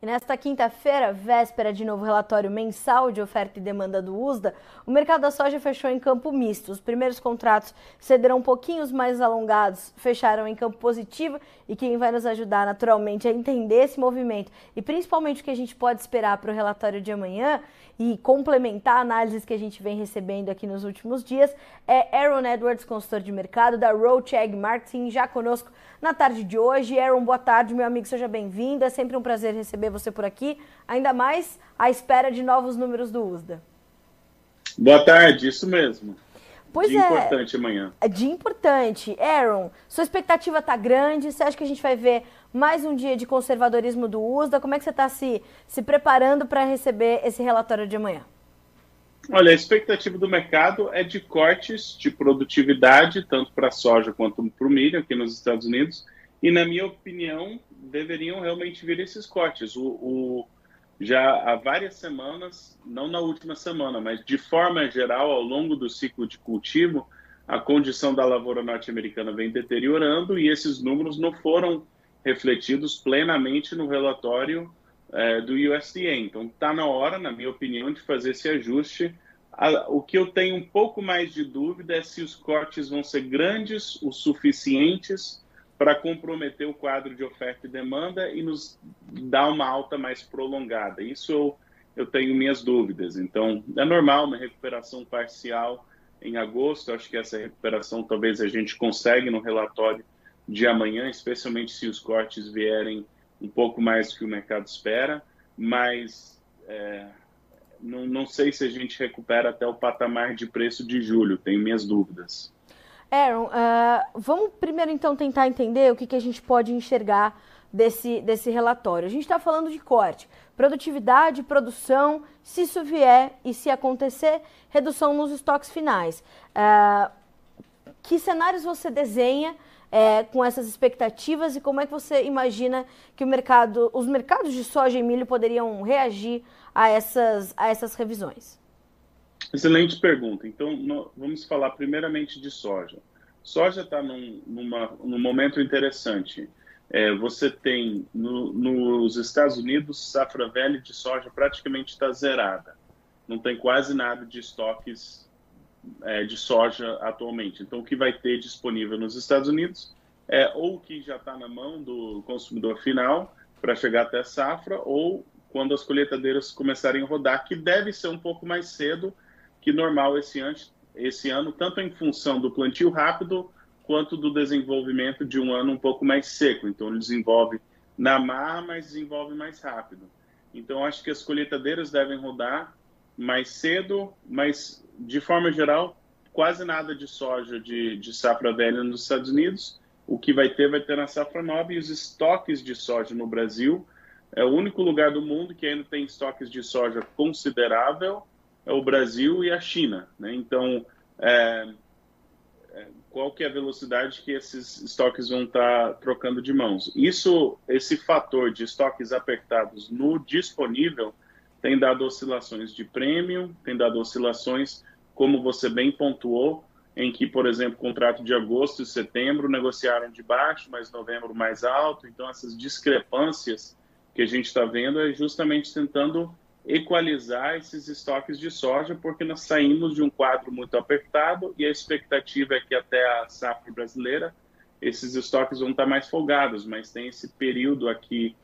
E nesta quinta-feira, véspera de novo relatório mensal de oferta e demanda do USDA, o mercado da soja fechou em campo misto. Os primeiros contratos cederão um pouquinhos mais alongados, fecharam em campo positivo e quem vai nos ajudar naturalmente a entender esse movimento e principalmente o que a gente pode esperar para o relatório de amanhã e complementar análises que a gente vem recebendo aqui nos últimos dias é Aaron Edwards, consultor de mercado da Roadcheck Marketing, já conosco na tarde de hoje. Aaron, boa tarde, meu amigo, seja bem-vindo. É sempre um prazer receber você por aqui, ainda mais à espera de novos números do USDA. Boa tarde, isso mesmo. Pois dia é. importante amanhã. É dia importante. Aaron, sua expectativa está grande? Você acha que a gente vai ver mais um dia de conservadorismo do USDA? Como é que você está se, se preparando para receber esse relatório de amanhã? Olha, a expectativa do mercado é de cortes de produtividade, tanto para a soja quanto para o milho aqui nos Estados Unidos. E, na minha opinião, deveriam realmente vir esses cortes. O, o, já há várias semanas, não na última semana, mas de forma geral, ao longo do ciclo de cultivo, a condição da lavoura norte-americana vem deteriorando e esses números não foram refletidos plenamente no relatório é, do USDA. Então, está na hora, na minha opinião, de fazer esse ajuste. o que eu tenho um pouco mais de dúvida é se os cortes vão ser grandes o suficientes para comprometer o quadro de oferta e demanda e nos dar uma alta mais prolongada. Isso eu, eu tenho minhas dúvidas. Então, é normal uma recuperação parcial em agosto. Acho que essa recuperação talvez a gente consegue no relatório de amanhã, especialmente se os cortes vierem um pouco mais do que o mercado espera, mas é, não, não sei se a gente recupera até o patamar de preço de julho, tenho minhas dúvidas. Aaron, uh, vamos primeiro então tentar entender o que, que a gente pode enxergar desse, desse relatório. A gente está falando de corte, produtividade, produção, se isso vier e se acontecer, redução nos estoques finais. Uh, que cenários você desenha é, com essas expectativas e como é que você imagina que o mercado, os mercados de soja e milho poderiam reagir a essas, a essas revisões? Excelente pergunta. Então, no, vamos falar primeiramente de soja. Soja está num, num momento interessante. É, você tem no, nos Estados Unidos safra velha de soja praticamente está zerada. Não tem quase nada de estoques é, de soja atualmente. Então, o que vai ter disponível nos Estados Unidos é ou o que já está na mão do consumidor final para chegar até a safra, ou quando as colheitadeiras começarem a rodar, que deve ser um pouco mais cedo que normal esse, esse ano, tanto em função do plantio rápido quanto do desenvolvimento de um ano um pouco mais seco. Então, ele desenvolve na mar, mas desenvolve mais rápido. Então, acho que as colheitadeiras devem rodar mais cedo, mas de forma geral, quase nada de soja de, de safra velha nos Estados Unidos. O que vai ter, vai ter na safra nova e os estoques de soja no Brasil. É o único lugar do mundo que ainda tem estoques de soja considerável, é o Brasil e a China. Né? Então, é, é, qual que é a velocidade que esses estoques vão estar tá trocando de mãos? Isso, esse fator de estoques apertados no disponível, tem dado oscilações de prêmio, tem dado oscilações, como você bem pontuou, em que, por exemplo, contrato de agosto e setembro negociaram de baixo, mas novembro mais alto. Então, essas discrepâncias que a gente está vendo é justamente tentando equalizar esses estoques de soja, porque nós saímos de um quadro muito apertado e a expectativa é que até a safra brasileira esses estoques vão estar mais folgados, mas tem esse período aqui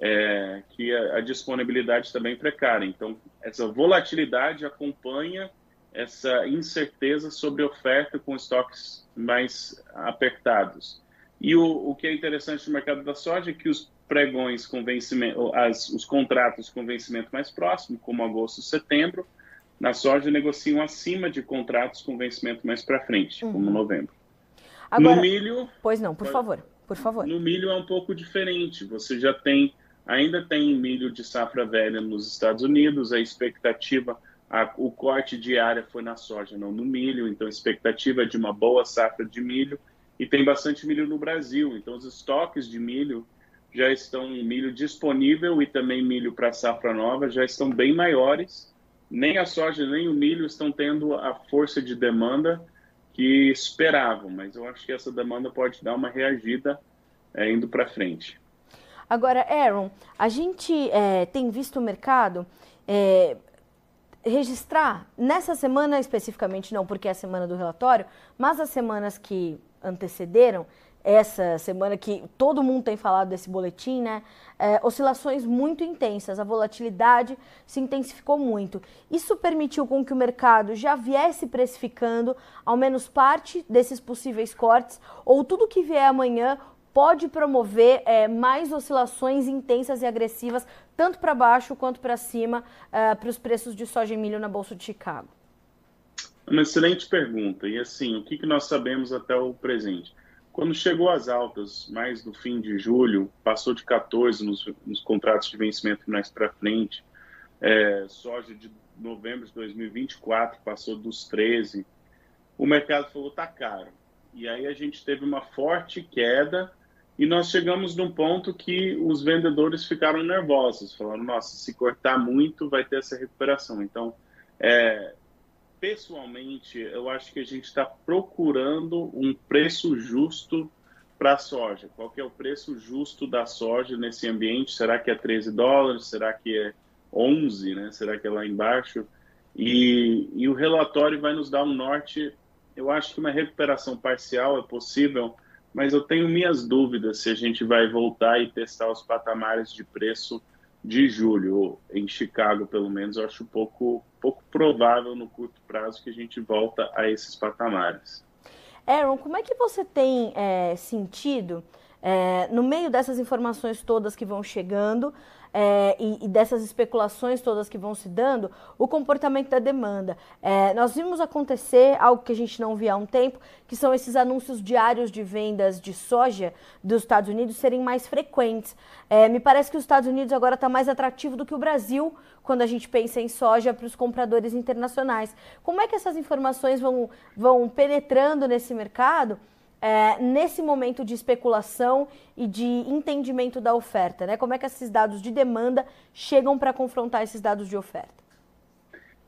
é, que a, a, disponibilidade também tá precária. Então, essa volatilidade acompanha essa incerteza sobre oferta com estoques mais apertados. E o, o que é interessante no mercado da soja é que os pregões com vencimento, as, os contratos com vencimento mais próximo, como agosto e setembro, na soja negociam acima de contratos com vencimento mais para frente, uhum. como novembro. Agora, no milho. Pois não, por favor, por favor. No milho é um pouco diferente. Você já tem Ainda tem milho de safra velha nos Estados Unidos, a expectativa, a, o corte de área foi na soja, não no milho, então a expectativa é de uma boa safra de milho e tem bastante milho no Brasil, então os estoques de milho já estão, milho disponível e também milho para safra nova já estão bem maiores. Nem a soja nem o milho estão tendo a força de demanda que esperavam, mas eu acho que essa demanda pode dar uma reagida é, indo para frente. Agora, Aaron, a gente é, tem visto o mercado é, registrar, nessa semana especificamente não, porque é a semana do relatório, mas as semanas que antecederam, essa semana que todo mundo tem falado desse boletim, né? É, oscilações muito intensas, a volatilidade se intensificou muito. Isso permitiu com que o mercado já viesse precificando ao menos parte desses possíveis cortes, ou tudo que vier amanhã pode promover é, mais oscilações intensas e agressivas, tanto para baixo quanto para cima, é, para os preços de soja e milho na Bolsa de Chicago? Uma excelente pergunta. E assim, o que, que nós sabemos até o presente? Quando chegou às altas, mais no fim de julho, passou de 14 nos, nos contratos de vencimento mais para frente, é, soja de novembro de 2024 passou dos 13, o mercado falou tá caro. E aí a gente teve uma forte queda e nós chegamos num ponto que os vendedores ficaram nervosos, falando, nossa, se cortar muito vai ter essa recuperação. Então, é, pessoalmente, eu acho que a gente está procurando um preço justo para a soja. Qual que é o preço justo da soja nesse ambiente? Será que é 13 dólares? Será que é 11? Né? Será que é lá embaixo? E, e o relatório vai nos dar um norte. Eu acho que uma recuperação parcial é possível, mas eu tenho minhas dúvidas se a gente vai voltar e testar os patamares de preço de julho, em Chicago, pelo menos, eu acho pouco, pouco provável no curto prazo que a gente volta a esses patamares. Aaron, como é que você tem é, sentido, é, no meio dessas informações todas que vão chegando, é, e, e, dessas especulações todas que vão se dando, o comportamento da demanda. É, nós vimos acontecer algo que a gente não via há um tempo, que são esses anúncios diários de vendas de soja dos Estados Unidos serem mais frequentes. É, me parece que os Estados Unidos agora está mais atrativo do que o Brasil quando a gente pensa em soja para os compradores internacionais. Como é que essas informações vão, vão penetrando nesse mercado? É, nesse momento de especulação e de entendimento da oferta? Né? Como é que esses dados de demanda chegam para confrontar esses dados de oferta?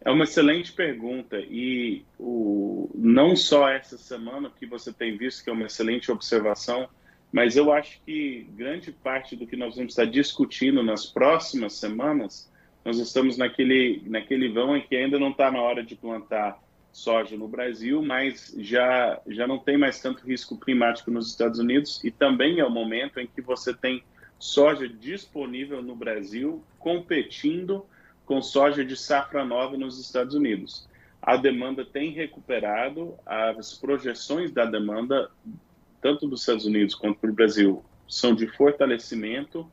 É uma excelente pergunta e o, não só essa semana que você tem visto que é uma excelente observação, mas eu acho que grande parte do que nós vamos estar discutindo nas próximas semanas, nós estamos naquele, naquele vão em que ainda não está na hora de plantar soja no Brasil, mas já, já não tem mais tanto risco climático nos Estados Unidos e também é o momento em que você tem soja disponível no Brasil competindo com soja de safra nova nos Estados Unidos. A demanda tem recuperado, as projeções da demanda, tanto dos Estados Unidos quanto do Brasil, são de fortalecimento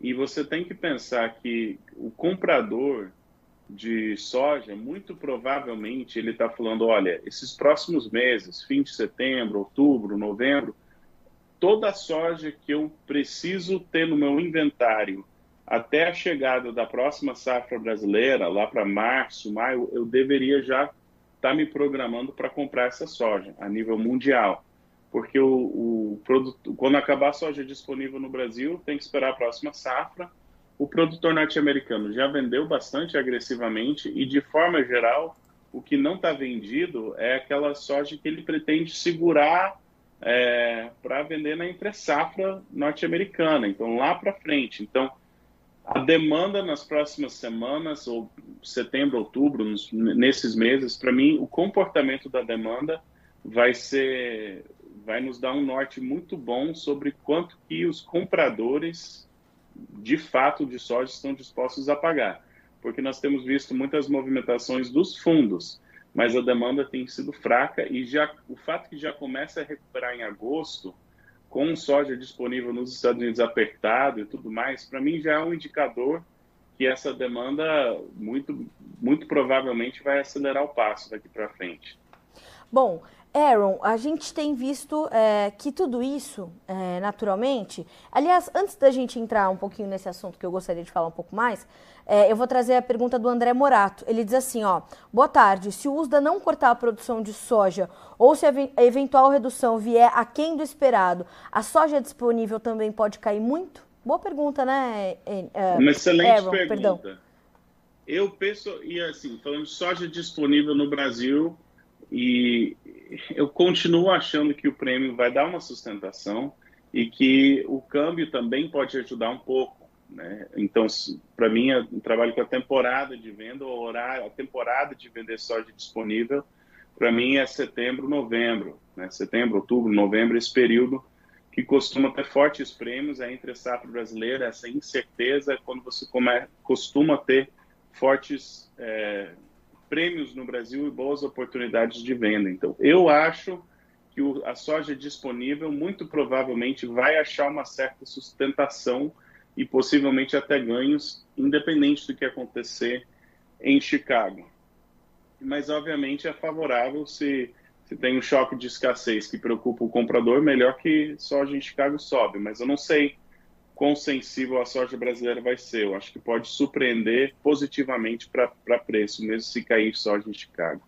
e você tem que pensar que o comprador de soja, muito provavelmente ele está falando: olha, esses próximos meses, fim de setembro, outubro, novembro, toda a soja que eu preciso ter no meu inventário até a chegada da próxima safra brasileira, lá para março, maio, eu deveria já estar tá me programando para comprar essa soja a nível mundial. Porque o, o produto, quando acabar a soja disponível no Brasil, tem que esperar a próxima safra o produtor norte-americano já vendeu bastante agressivamente e, de forma geral, o que não está vendido é aquela soja que ele pretende segurar é, para vender na entre-safra norte-americana, então lá para frente. Então, a demanda nas próximas semanas, ou setembro, outubro, nos, nesses meses, para mim, o comportamento da demanda vai ser, vai nos dar um norte muito bom sobre quanto que os compradores de fato de soja estão dispostos a pagar, porque nós temos visto muitas movimentações dos fundos, mas a demanda tem sido fraca e já o fato que já começa a recuperar em agosto, com soja disponível nos Estados Unidos apertado e tudo mais, para mim já é um indicador que essa demanda muito muito provavelmente vai acelerar o passo daqui para frente. Bom, Aaron, a gente tem visto é, que tudo isso, é, naturalmente. Aliás, antes da gente entrar um pouquinho nesse assunto que eu gostaria de falar um pouco mais, é, eu vou trazer a pergunta do André Morato. Ele diz assim: ó, boa tarde. Se o USDA não cortar a produção de soja ou se a eventual redução vier aquém do esperado, a soja disponível também pode cair muito? Boa pergunta, né? Uh, Uma excelente Aaron, pergunta. Perdão. Eu penso, e assim, falando de soja disponível no Brasil, e eu continuo achando que o prêmio vai dar uma sustentação e que o câmbio também pode ajudar um pouco. Né? Então, para mim, eu trabalho com a temporada de venda, o horário, a temporada de vender soja disponível, para mim é setembro, novembro. Né? Setembro, outubro, novembro, esse período que costuma ter fortes prêmios é entre a safra brasileira, essa incerteza é quando você come, costuma ter fortes é, prêmios no Brasil e boas oportunidades de venda. Então, eu acho que a soja disponível muito provavelmente vai achar uma certa sustentação e possivelmente até ganhos, independente do que acontecer em Chicago. Mas, obviamente, é favorável se se tem um choque de escassez que preocupa o comprador, melhor que soja em Chicago sobe. Mas eu não sei quão sensível a soja brasileira vai ser. Eu acho que pode surpreender positivamente para preço, mesmo se cair soja em Chicago.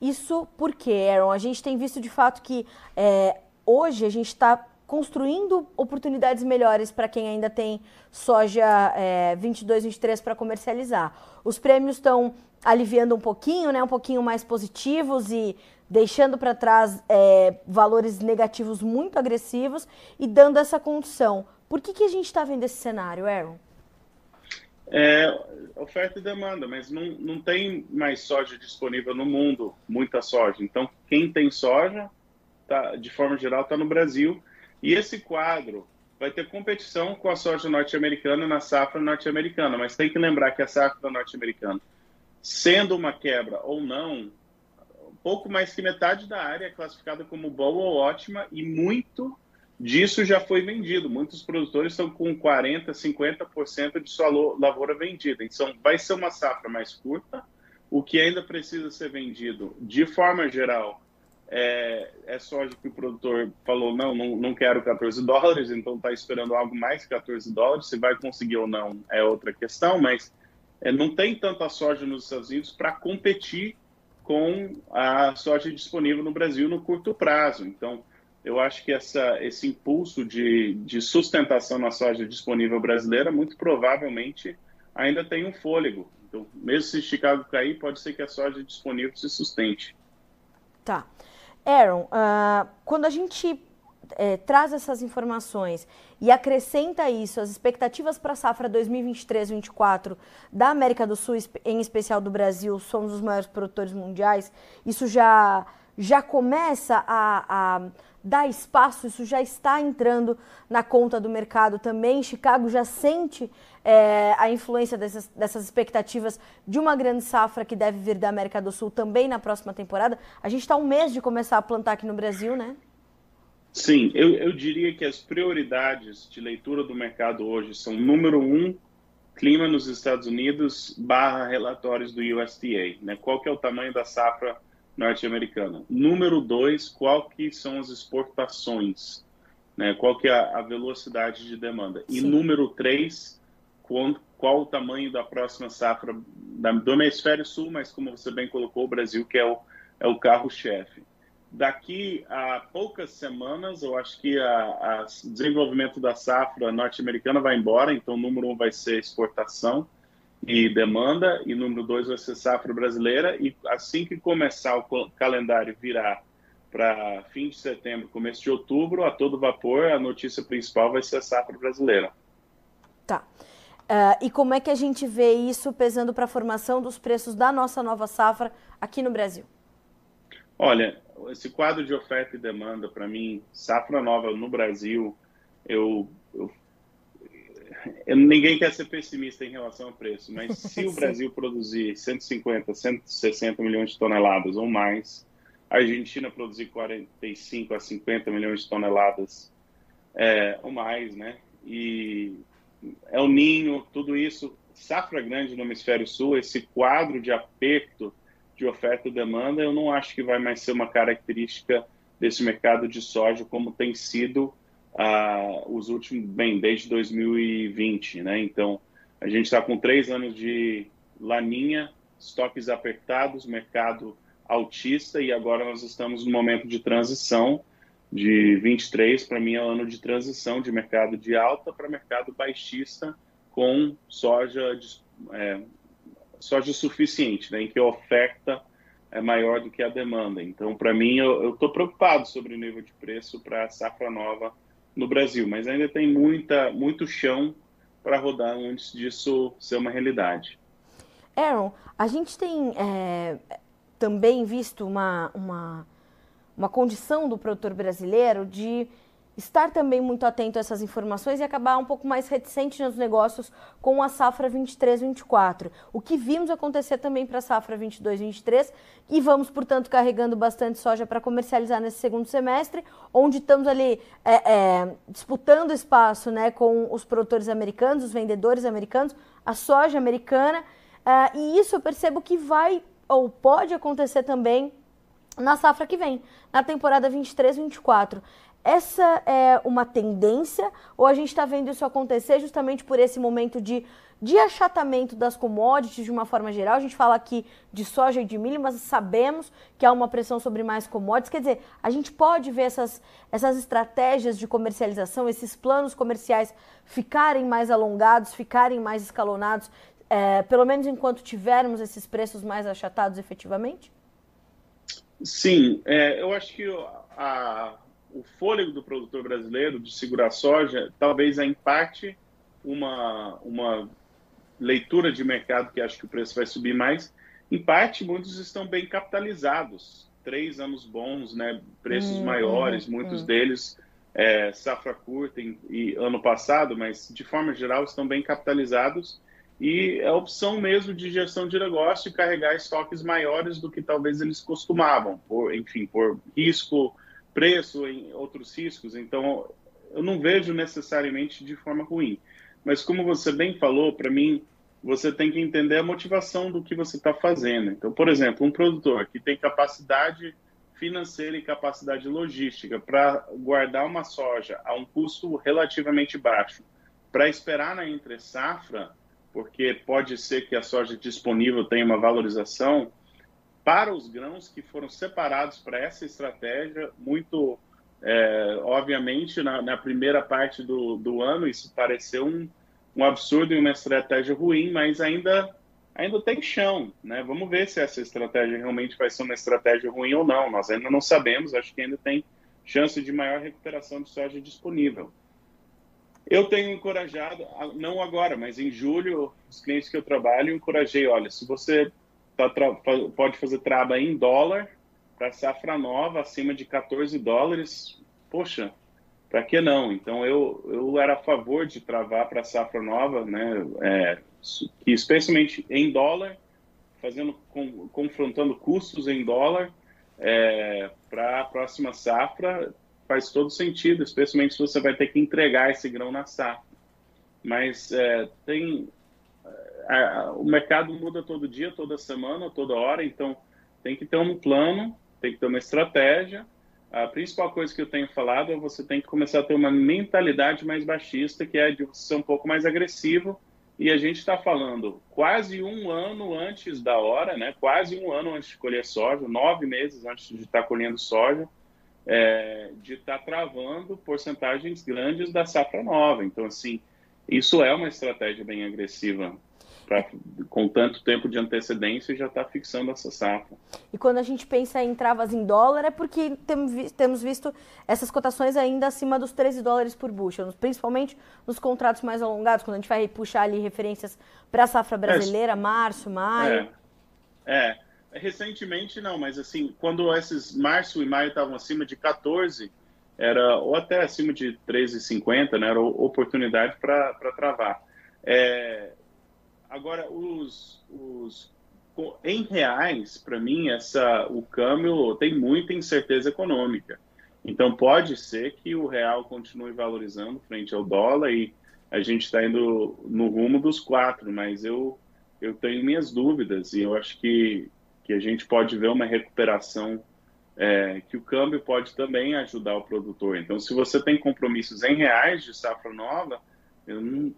Isso porque, Aaron, a gente tem visto de fato que é, hoje a gente está construindo oportunidades melhores para quem ainda tem soja é, 22, 23 para comercializar. Os prêmios estão aliviando um pouquinho, né, um pouquinho mais positivos e deixando para trás é, valores negativos muito agressivos e dando essa condição. Por que, que a gente está vendo esse cenário, Aaron? É, oferta e demanda, mas não, não tem mais soja disponível no mundo, muita soja. Então, quem tem soja, tá, de forma geral, está no Brasil. E esse quadro vai ter competição com a soja norte-americana na safra norte-americana, mas tem que lembrar que a safra norte-americana, sendo uma quebra ou não, pouco mais que metade da área é classificada como boa ou ótima e muito disso já foi vendido. Muitos produtores estão com 40%, 50% de sua lavoura vendida. Então, vai ser uma safra mais curta. O que ainda precisa ser vendido, de forma geral, é, é soja que o produtor falou: não, não, não quero 14 dólares, então está esperando algo mais que 14 dólares. Se vai conseguir ou não é outra questão, mas é, não tem tanta soja nos Estados Unidos para competir com a soja disponível no Brasil no curto prazo. Então, eu acho que essa, esse impulso de, de sustentação na soja disponível brasileira, muito provavelmente, ainda tem um fôlego. Então, mesmo se Chicago cair, pode ser que a soja disponível se sustente. Tá. Aaron, uh, quando a gente é, traz essas informações e acrescenta isso, as expectativas para a safra 2023-2024 da América do Sul, em especial do Brasil, somos os maiores produtores mundiais, isso já, já começa a, a dar espaço, isso já está entrando na conta do mercado também. Chicago já sente é, a influência dessas, dessas expectativas de uma grande safra que deve vir da América do Sul também na próxima temporada. A gente está um mês de começar a plantar aqui no Brasil, né? Sim, eu, eu diria que as prioridades de leitura do mercado hoje são, número um, clima nos Estados Unidos barra relatórios do USDA, né? Qual que é o tamanho da safra norte-americana? Número dois, qual que são as exportações, né? Qual que é a, velocidade de demanda? E Sim. número três, qual, qual o tamanho da próxima safra da, do hemisfério sul, mas como você bem colocou, o Brasil que é o, é o carro-chefe daqui a poucas semanas, eu acho que o desenvolvimento da safra norte-americana vai embora, então número um vai ser exportação e demanda, e número dois vai ser safra brasileira, e assim que começar o calendário virar para fim de setembro, começo de outubro, a todo vapor, a notícia principal vai ser a safra brasileira. Tá. Uh, e como é que a gente vê isso pesando para a formação dos preços da nossa nova safra aqui no Brasil? Olha, esse quadro de oferta e demanda, para mim, safra nova no Brasil, eu, eu, eu, ninguém quer ser pessimista em relação ao preço, mas se o Brasil produzir 150, 160 milhões de toneladas ou mais, a Argentina produzir 45 a 50 milhões de toneladas é, ou mais, né? E é o ninho, tudo isso, safra grande no hemisfério sul, esse quadro de aperto de oferta e demanda, eu não acho que vai mais ser uma característica desse mercado de soja como tem sido os últimos, bem, desde 2020, né? Então, a gente está com três anos de laninha, estoques apertados, mercado altista e agora nós estamos no momento de transição de 23 para mim é um ano de transição de mercado de alta para mercado baixista com soja é, soja suficiente, né, em que a oferta é maior do que a demanda. Então, para mim, eu estou preocupado sobre o nível de preço para a safra nova no Brasil, mas ainda tem muita, muito chão para rodar antes disso ser uma realidade. Aaron, a gente tem é, também visto uma, uma, uma condição do produtor brasileiro de estar também muito atento a essas informações e acabar um pouco mais reticente nos negócios com a safra 23-24. O que vimos acontecer também para a safra 22-23 e vamos, portanto, carregando bastante soja para comercializar nesse segundo semestre, onde estamos ali é, é, disputando espaço né, com os produtores americanos, os vendedores americanos, a soja americana. Uh, e isso eu percebo que vai ou pode acontecer também na safra que vem, na temporada 23-24. Essa é uma tendência ou a gente está vendo isso acontecer justamente por esse momento de, de achatamento das commodities de uma forma geral? A gente fala aqui de soja e de milho, mas sabemos que há uma pressão sobre mais commodities. Quer dizer, a gente pode ver essas, essas estratégias de comercialização, esses planos comerciais ficarem mais alongados, ficarem mais escalonados, é, pelo menos enquanto tivermos esses preços mais achatados efetivamente? Sim, é, eu acho que a, o fôlego do produtor brasileiro de segurar soja talvez é em parte uma, uma leitura de mercado que acho que o preço vai subir mais. Em parte, muitos estão bem capitalizados, três anos bons, né? preços hum, maiores, hum, muitos hum. deles é, safra curta em, e ano passado, mas de forma geral estão bem capitalizados e é a opção mesmo de gestão de negócio carregar estoques maiores do que talvez eles costumavam, por, enfim, por risco, preço, em outros riscos. Então, eu não vejo necessariamente de forma ruim. Mas como você bem falou, para mim, você tem que entender a motivação do que você está fazendo. Então, por exemplo, um produtor que tem capacidade financeira e capacidade logística para guardar uma soja a um custo relativamente baixo, para esperar na entre safra, porque pode ser que a soja disponível tenha uma valorização, para os grãos que foram separados para essa estratégia, muito é, obviamente na, na, primeira parte do, do ano isso pareceu um, um absurdo e uma estratégia ruim, mas ainda ainda tem chão, né? Vamos ver se essa estratégia realmente vai ser uma estratégia ruim ou não. Nós ainda não sabemos, acho que ainda tem chance de maior recuperação de soja disponível. Eu tenho encorajado, não agora, mas em julho, os clientes que eu trabalho, encorajei, olha, se você tá, pode fazer traba em dólar para safra nova acima de 14 dólares. Poxa, para que não? Então eu, eu era a favor de travar para safra nova, né? É, especialmente em dólar, fazendo com, confrontando custos em dólar é, para a próxima safra faz todo sentido, especialmente se você vai ter que entregar esse grão na safra. Mas é, tem a, o mercado muda todo dia, toda semana, toda hora, então tem que ter um plano, tem que ter uma estratégia. A principal coisa que eu tenho falado é você tem que começar a ter uma mentalidade mais baixista, que é de ser um pouco mais agressivo. E a gente está falando quase um ano antes da hora, né? Quase um ano antes de colher soja, nove meses antes de estar tá colhendo soja, é, de estar tá travando porcentagens grandes da safra nova. Então, assim, isso é uma estratégia bem agressiva pra, com tanto tempo de antecedência já está fixando essa safra. E quando a gente pensa em travas em dólar, é porque temos visto essas cotações ainda acima dos 13 dólares por bushel, principalmente nos contratos mais alongados, quando a gente vai puxar ali referências para a safra brasileira, é, março, maio. É, é, recentemente não, mas assim, quando esses março e maio estavam acima de 14, era ou até acima de 13,50, né, era oportunidade para travar. É, Agora, os, os em reais, para mim, essa, o câmbio tem muita incerteza econômica. Então, pode ser que o real continue valorizando frente ao dólar e a gente está indo no rumo dos quatro, mas eu, eu tenho minhas dúvidas e eu acho que, que a gente pode ver uma recuperação é, que o câmbio pode também ajudar o produtor. Então, se você tem compromissos em reais de safra nova,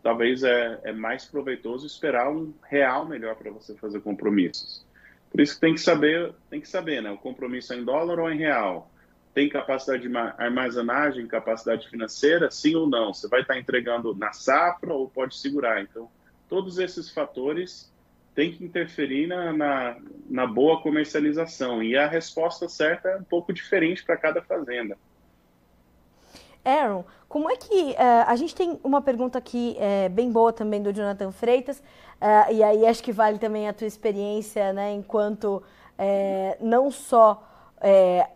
talvez é, é mais proveitoso esperar um real melhor para você fazer compromissos. Por isso que tem que saber, tem que saber, né? O compromisso é em dólar ou em real? Tem capacidade de armazenagem, capacidade financeira, sim ou não? Você vai estar entregando na safra ou pode segurar? Então, todos esses fatores têm que interferir na, na, na boa comercialização. E a resposta certa é um pouco diferente para cada fazenda. Aaron, como é que. Uh, a gente tem uma pergunta aqui é, bem boa também do Jonathan Freitas, uh, e aí acho que vale também a tua experiência, né, enquanto não só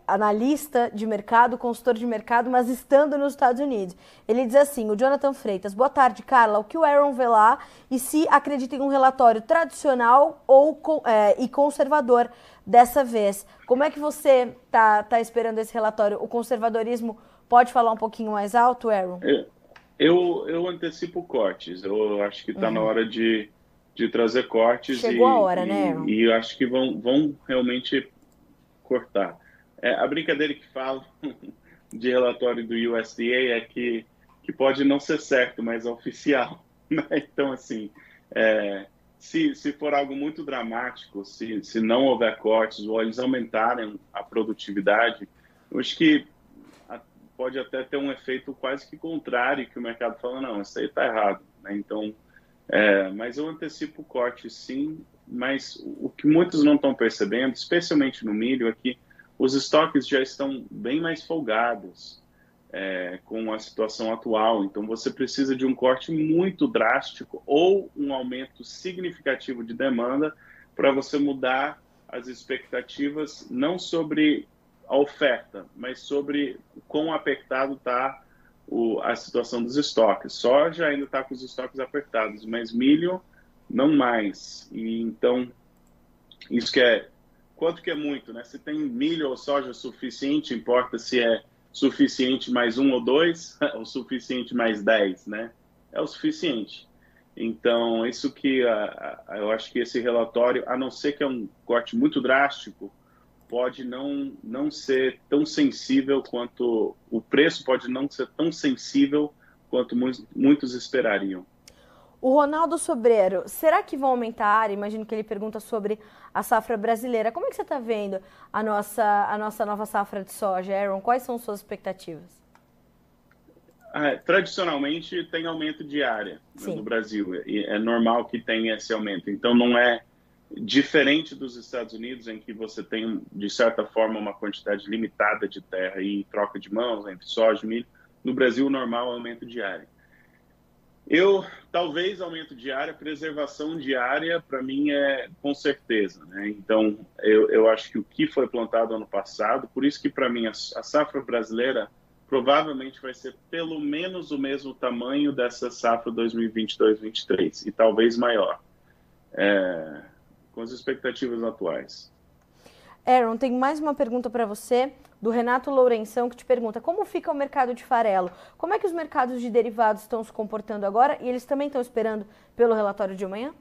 analista de mercado, consultor de mercado, mas estando nos Estados Unidos. Ele diz assim: o Jonathan Freitas, boa tarde, Carla. O que o Aaron vê lá e se acredita em um relatório tradicional ou e conservador dessa vez? Como é que você está tá esperando esse relatório? O conservadorismo pode falar um pouquinho mais alto, Aaron? Eu, eu antecipo cortes. Eu acho que está uhum. na hora de, de trazer cortes. Chegou e, a hora, né, Aaron? E, e acho que vão, vão realmente cortar. É, a brincadeira que falo de relatório do USDA é que, que pode não ser certo, mas é oficial. Né? Então, assim, é, se, se for algo muito dramático, se, se não houver cortes ou eles aumentarem a produtividade, eu acho que pode até ter um efeito quase que contrário, que o mercado fala, não, isso aí está errado. Né? Então, é, mas eu antecipo o corte sim, mas o que muitos não estão percebendo, especialmente no milho, é que os estoques já estão bem mais folgados é, com a situação atual. Então, você precisa de um corte muito drástico ou um aumento significativo de demanda para você mudar as expectativas, não sobre a oferta, mas sobre quão apertado está a situação dos estoques. Soja ainda está com os estoques apertados, mas milho não mais. E então, isso que é quanto que é muito, né? Se tem milho ou soja suficiente, importa se é suficiente mais um ou dois, ou suficiente mais dez, né? É o suficiente. Então, isso que uh, eu acho que esse relatório, a não ser que é um corte muito drástico, pode não, não ser tão sensível quanto o preço pode não ser tão sensível quanto muitos, muitos esperariam. O Ronaldo Sobreiro, será que vão aumentar? Imagino que ele pergunta sobre a safra brasileira. Como é que você está vendo a nossa, a nossa nova safra de soja, Aaron? Quais são suas expectativas? Ah, tradicionalmente tem aumento de área né, no Brasil. E é normal que tenha esse aumento. Então não é diferente dos Estados Unidos, em que você tem, de certa forma, uma quantidade limitada de terra e troca de mãos entre soja e milho. No Brasil, o normal é aumento de área. Eu, talvez, aumento diária, preservação diária, para mim, é com certeza. Né? Então, eu, eu acho que o que foi plantado ano passado, por isso que, para mim, a, a safra brasileira provavelmente vai ser pelo menos o mesmo tamanho dessa safra 2022-23, e talvez maior, é, com as expectativas atuais. Aaron, tem mais uma pergunta para você do Renato Lourenção, que te pergunta como fica o mercado de farelo? Como é que os mercados de derivados estão se comportando agora e eles também estão esperando pelo relatório de amanhã?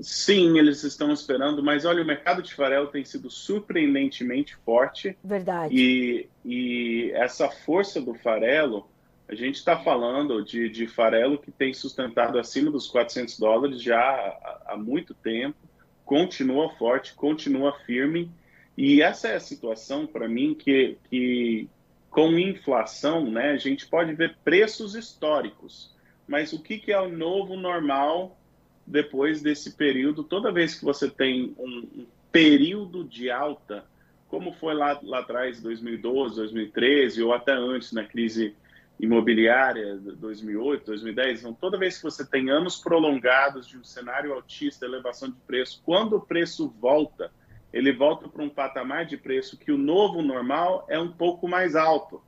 Sim, eles estão esperando, mas olha, o mercado de farelo tem sido surpreendentemente forte. Verdade. E, e essa força do farelo, a gente está falando de, de farelo que tem sustentado acima dos 400 dólares já há, há muito tempo, continua forte, continua firme e essa é a situação, para mim, que, que com inflação, né, a gente pode ver preços históricos. Mas o que, que é o novo normal depois desse período? Toda vez que você tem um, período de alta, como foi lá, lá atrás, 2012, 2013, ou até antes, na crise imobiliária, 2008, 2010, então toda vez que você tem anos prolongados de um cenário altista, elevação de preço, quando o preço volta, ele volta para um patamar de preço que o novo normal é um pouco mais alto.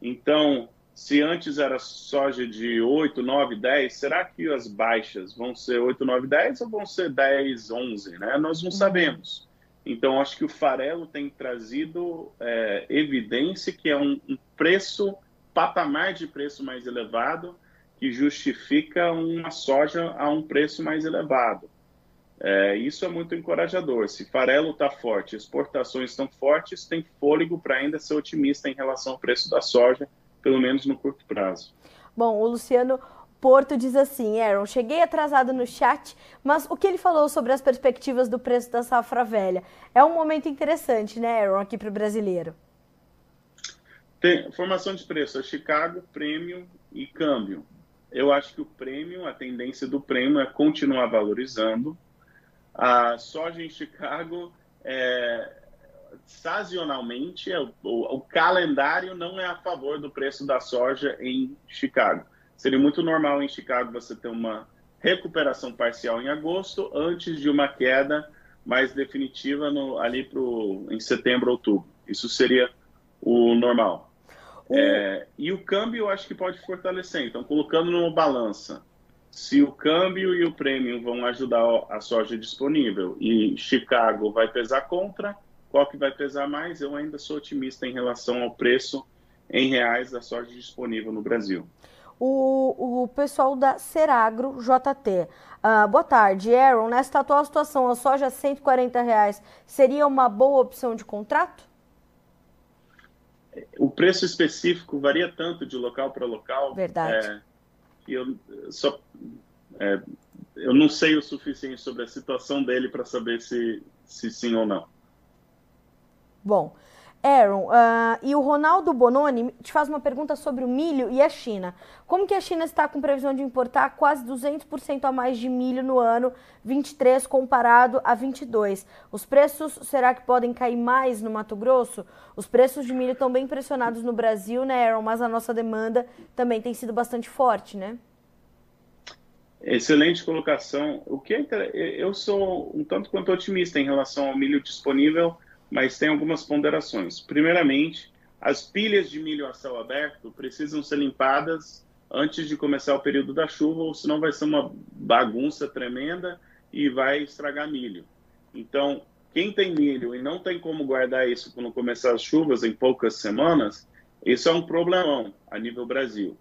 Então, se antes era soja de 8, 9, 10, será que as baixas vão ser 8, 9, 10 ou vão ser 10, 11? Né? Nós não uhum. sabemos. Então, acho que o farelo tem trazido é, evidência que é um, um preço, patamar de preço mais elevado, que justifica uma soja a um preço mais elevado. É, isso é muito encorajador. Se farelo está forte, exportações estão fortes, tem fôlego para ainda ser otimista em relação ao preço da soja, pelo menos no curto prazo. Bom, o Luciano Porto diz assim, Aaron, cheguei atrasado no chat, mas o que ele falou sobre as perspectivas do preço da safra velha? É um momento interessante, né, Aaron, aqui para o brasileiro. Tem formação de preço, é Chicago, prêmio e câmbio. Eu acho que o prêmio, a tendência do prêmio é continuar valorizando, a soja em Chicago, é, sazonalmente, o, o, o, calendário não é a favor do preço da soja em Chicago. Seria muito normal em Chicago você ter uma recuperação parcial em agosto, antes de uma queda mais definitiva no, ali pro, em setembro, outubro. Isso seria o normal. É, e o câmbio eu acho que pode fortalecer. Então, colocando numa balança, se o câmbio e o prêmio vão ajudar a soja disponível e Chicago vai pesar contra, qual que vai pesar mais? Eu ainda sou otimista em relação ao preço em reais da soja disponível no Brasil. O, o pessoal da Seragro JT. Ah, boa tarde, Aaron. Nesta atual situação, a soja a 140 reais seria uma boa opção de contrato? o preço específico varia tanto de local para local. Verdade. É, eu só é, eu não sei o suficiente sobre a situação dele para saber se, se sim ou não. Bom, Aaron, uh, e o Ronaldo Bononi te faz uma pergunta sobre o milho e a China. Como que a China está com previsão de importar quase 200% a mais de milho no ano 23 comparado a 22? Os preços, será que podem cair mais no Mato Grosso? Os preços de milho estão bem pressionados no Brasil, né, Aaron? Mas a nossa demanda também tem sido bastante forte, né? Excelente colocação. O que é, eu sou um tanto quanto otimista em relação ao milho disponível mas tem algumas ponderações. Primeiramente, as pilhas de milho a céu aberto precisam ser limpadas antes de começar o período da chuva, ou senão vai ser uma bagunça tremenda e vai estragar milho. Então, quem tem milho e não tem como guardar isso quando começar as chuvas em poucas semanas, isso é um problemão a nível Brasil,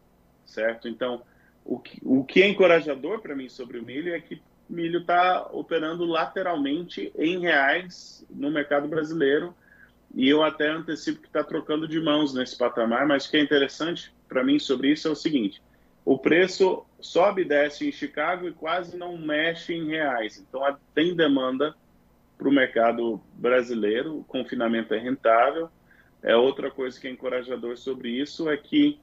certo? Então, o que, o que é encorajador para mim sobre o milho é que milho está operando lateralmente em reais no mercado brasileiro. E eu até antecipo que está trocando de mãos nesse patamar, mas o que é interessante para mim sobre isso é o seguinte: o preço sobe e desce em Chicago e quase não mexe em reais. Então tem demanda para o mercado brasileiro, o confinamento é rentável. É outra coisa que é encorajador sobre isso é que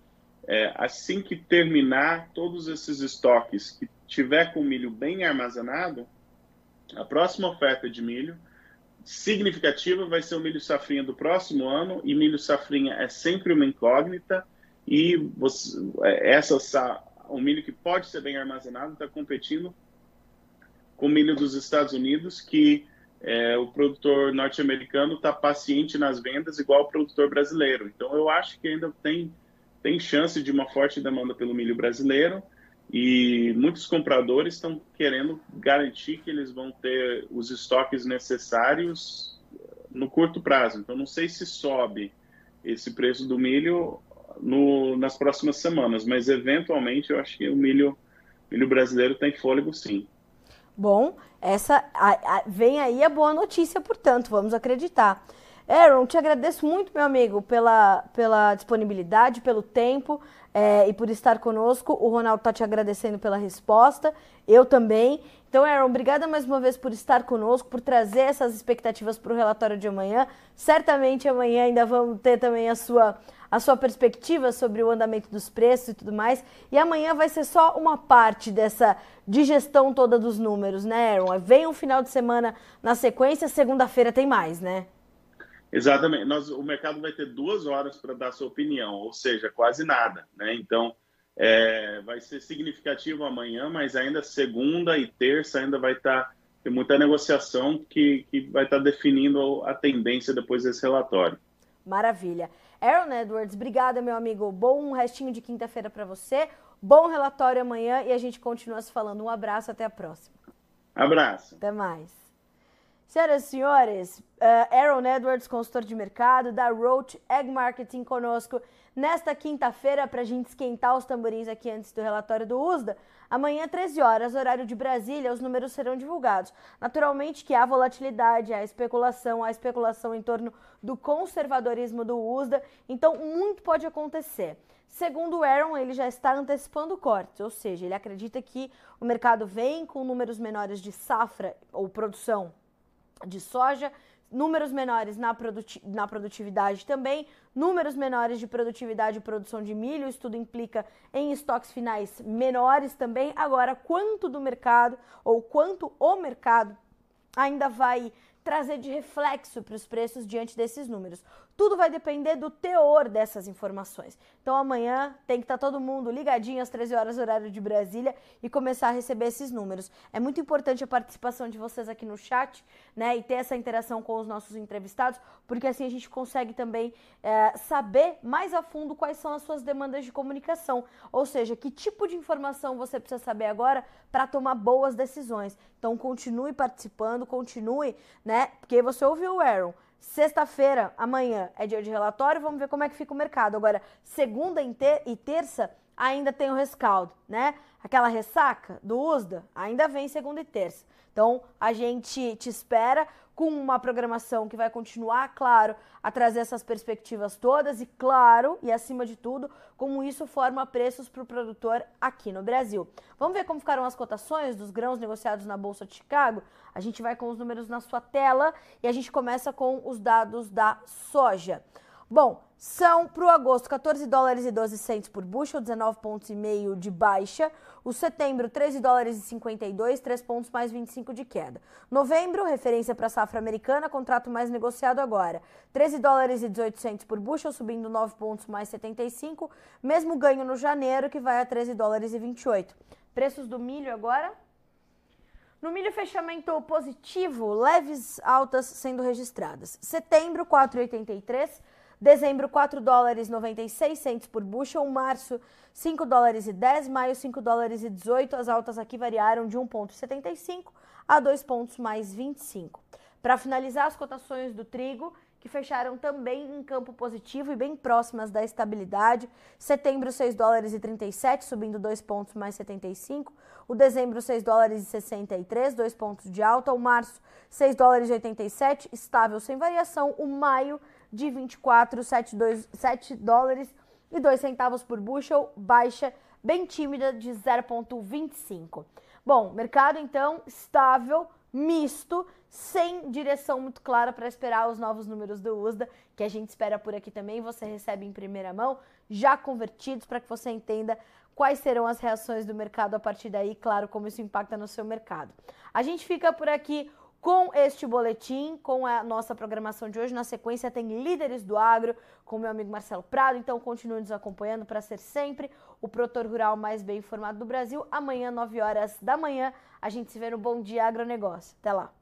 é, assim que terminar todos esses estoques que tiver com milho bem armazenado, a próxima oferta de milho significativa vai ser o milho safrinha do próximo ano, e milho safrinha é sempre uma incógnita, e você, é, essa, o milho que pode ser bem armazenado está competindo com o milho dos Estados Unidos, que é, o produtor norte-americano está paciente nas vendas, igual o produtor brasileiro. Então, eu acho que ainda tem, tem chance de uma forte demanda pelo milho brasileiro, e muitos compradores estão querendo garantir que eles vão ter os estoques necessários no curto prazo. Então, não sei se sobe esse preço do milho no, nas próximas semanas, mas eventualmente eu acho que o milho, milho brasileiro tem fôlego sim. Bom, essa a, a, vem aí a boa notícia, portanto, vamos acreditar. Aaron, te agradeço muito, meu amigo, pela, pela disponibilidade, pelo tempo é, e por estar conosco. O Ronaldo está te agradecendo pela resposta, eu também. Então, Aaron, obrigada mais uma vez por estar conosco, por trazer essas expectativas para o relatório de amanhã. Certamente amanhã ainda vamos ter também a sua, a sua perspectiva sobre o andamento dos preços e tudo mais. E amanhã vai ser só uma parte dessa digestão toda dos números, né, Aaron? Vem um final de semana na sequência, segunda-feira tem mais, né? Exatamente. Nós, o mercado vai ter duas horas para dar sua opinião, ou seja, quase nada. Né? Então, é, vai ser significativo amanhã, mas ainda segunda e terça ainda vai estar tá, tem muita negociação que, que vai estar tá definindo a tendência depois desse relatório. Maravilha. Aaron Edwards, obrigada, meu amigo. Bom restinho de quinta-feira para você. Bom relatório amanhã e a gente continua se falando. Um abraço, até a próxima. Abraço. Até mais. Senhoras e senhores, uh, Aaron Edwards, consultor de mercado da Roach Egg Marketing conosco nesta quinta-feira para a gente esquentar os tamborins aqui antes do relatório do USDA. Amanhã, 13 horas, horário de Brasília, os números serão divulgados. Naturalmente que há volatilidade, há especulação, há especulação em torno do conservadorismo do USDA, então muito pode acontecer. Segundo o Aaron, ele já está antecipando cortes, ou seja, ele acredita que o mercado vem com números menores de safra ou produção de soja, números menores na, produti na produtividade também, números menores de produtividade e produção de milho, isso tudo implica em estoques finais menores também. Agora, quanto do mercado ou quanto o mercado ainda vai trazer de reflexo para os preços diante desses números. Tudo vai depender do teor dessas informações. Então amanhã tem que estar tá todo mundo ligadinho às 13 horas horário de Brasília e começar a receber esses números. É muito importante a participação de vocês aqui no chat, né, e ter essa interação com os nossos entrevistados, porque assim a gente consegue também é, saber mais a fundo quais são as suas demandas de comunicação, ou seja, que tipo de informação você precisa saber agora para tomar boas decisões. Então continue participando, continue, né? Porque você ouviu o Aaron. Sexta-feira, amanhã, é dia de relatório, vamos ver como é que fica o mercado. Agora, segunda e terça, ainda tem o rescaldo, né? Aquela ressaca do USDA ainda vem segunda e terça. Então, a gente te espera com uma programação que vai continuar, claro, a trazer essas perspectivas todas e, claro, e acima de tudo, como isso forma preços para o produtor aqui no Brasil. Vamos ver como ficaram as cotações dos grãos negociados na Bolsa de Chicago? A gente vai com os números na sua tela e a gente começa com os dados da soja. Bom, são para o agosto 14 dólares e 12 centos por bushel, 19 pontos e meio de baixa. O setembro 13 dólares e 52, 3 pontos mais 25 de queda. Novembro, referência para a safra americana, contrato mais negociado agora. 13 dólares e 18 centos por bushel, subindo 9 pontos mais 75. Mesmo ganho no janeiro, que vai a 13 dólares e 28. Preços do milho agora? No milho, fechamento positivo, leves altas sendo registradas. Setembro, 4,83 Dezembro, 4 dólares 96 centos por bushel. Março, 5 dólares e 10. Maio, 5 dólares e 18. As altas aqui variaram de 1,75 a 2 pontos mais 25. Para finalizar, as cotações do trigo, que fecharam também em campo positivo e bem próximas da estabilidade. Setembro, 6 dólares e 37, subindo 2 pontos mais 75. O dezembro, 6 dólares e 63, 2 pontos de alta. O março, 6 dólares e 87, estável sem variação. O maio, de 24,7 dólares e 2 centavos por bushel, baixa bem tímida de 0,25. Bom, mercado então estável, misto, sem direção muito clara para esperar os novos números do USDA, que a gente espera por aqui também. Você recebe em primeira mão, já convertidos, para que você entenda quais serão as reações do mercado a partir daí, claro, como isso impacta no seu mercado. A gente fica por aqui com este boletim, com a nossa programação de hoje. Na sequência tem Líderes do Agro com meu amigo Marcelo Prado, então continue nos acompanhando para ser sempre o produtor rural mais bem informado do Brasil. Amanhã, 9 horas da manhã, a gente se vê no Bom Dia Agronegócio. Até lá!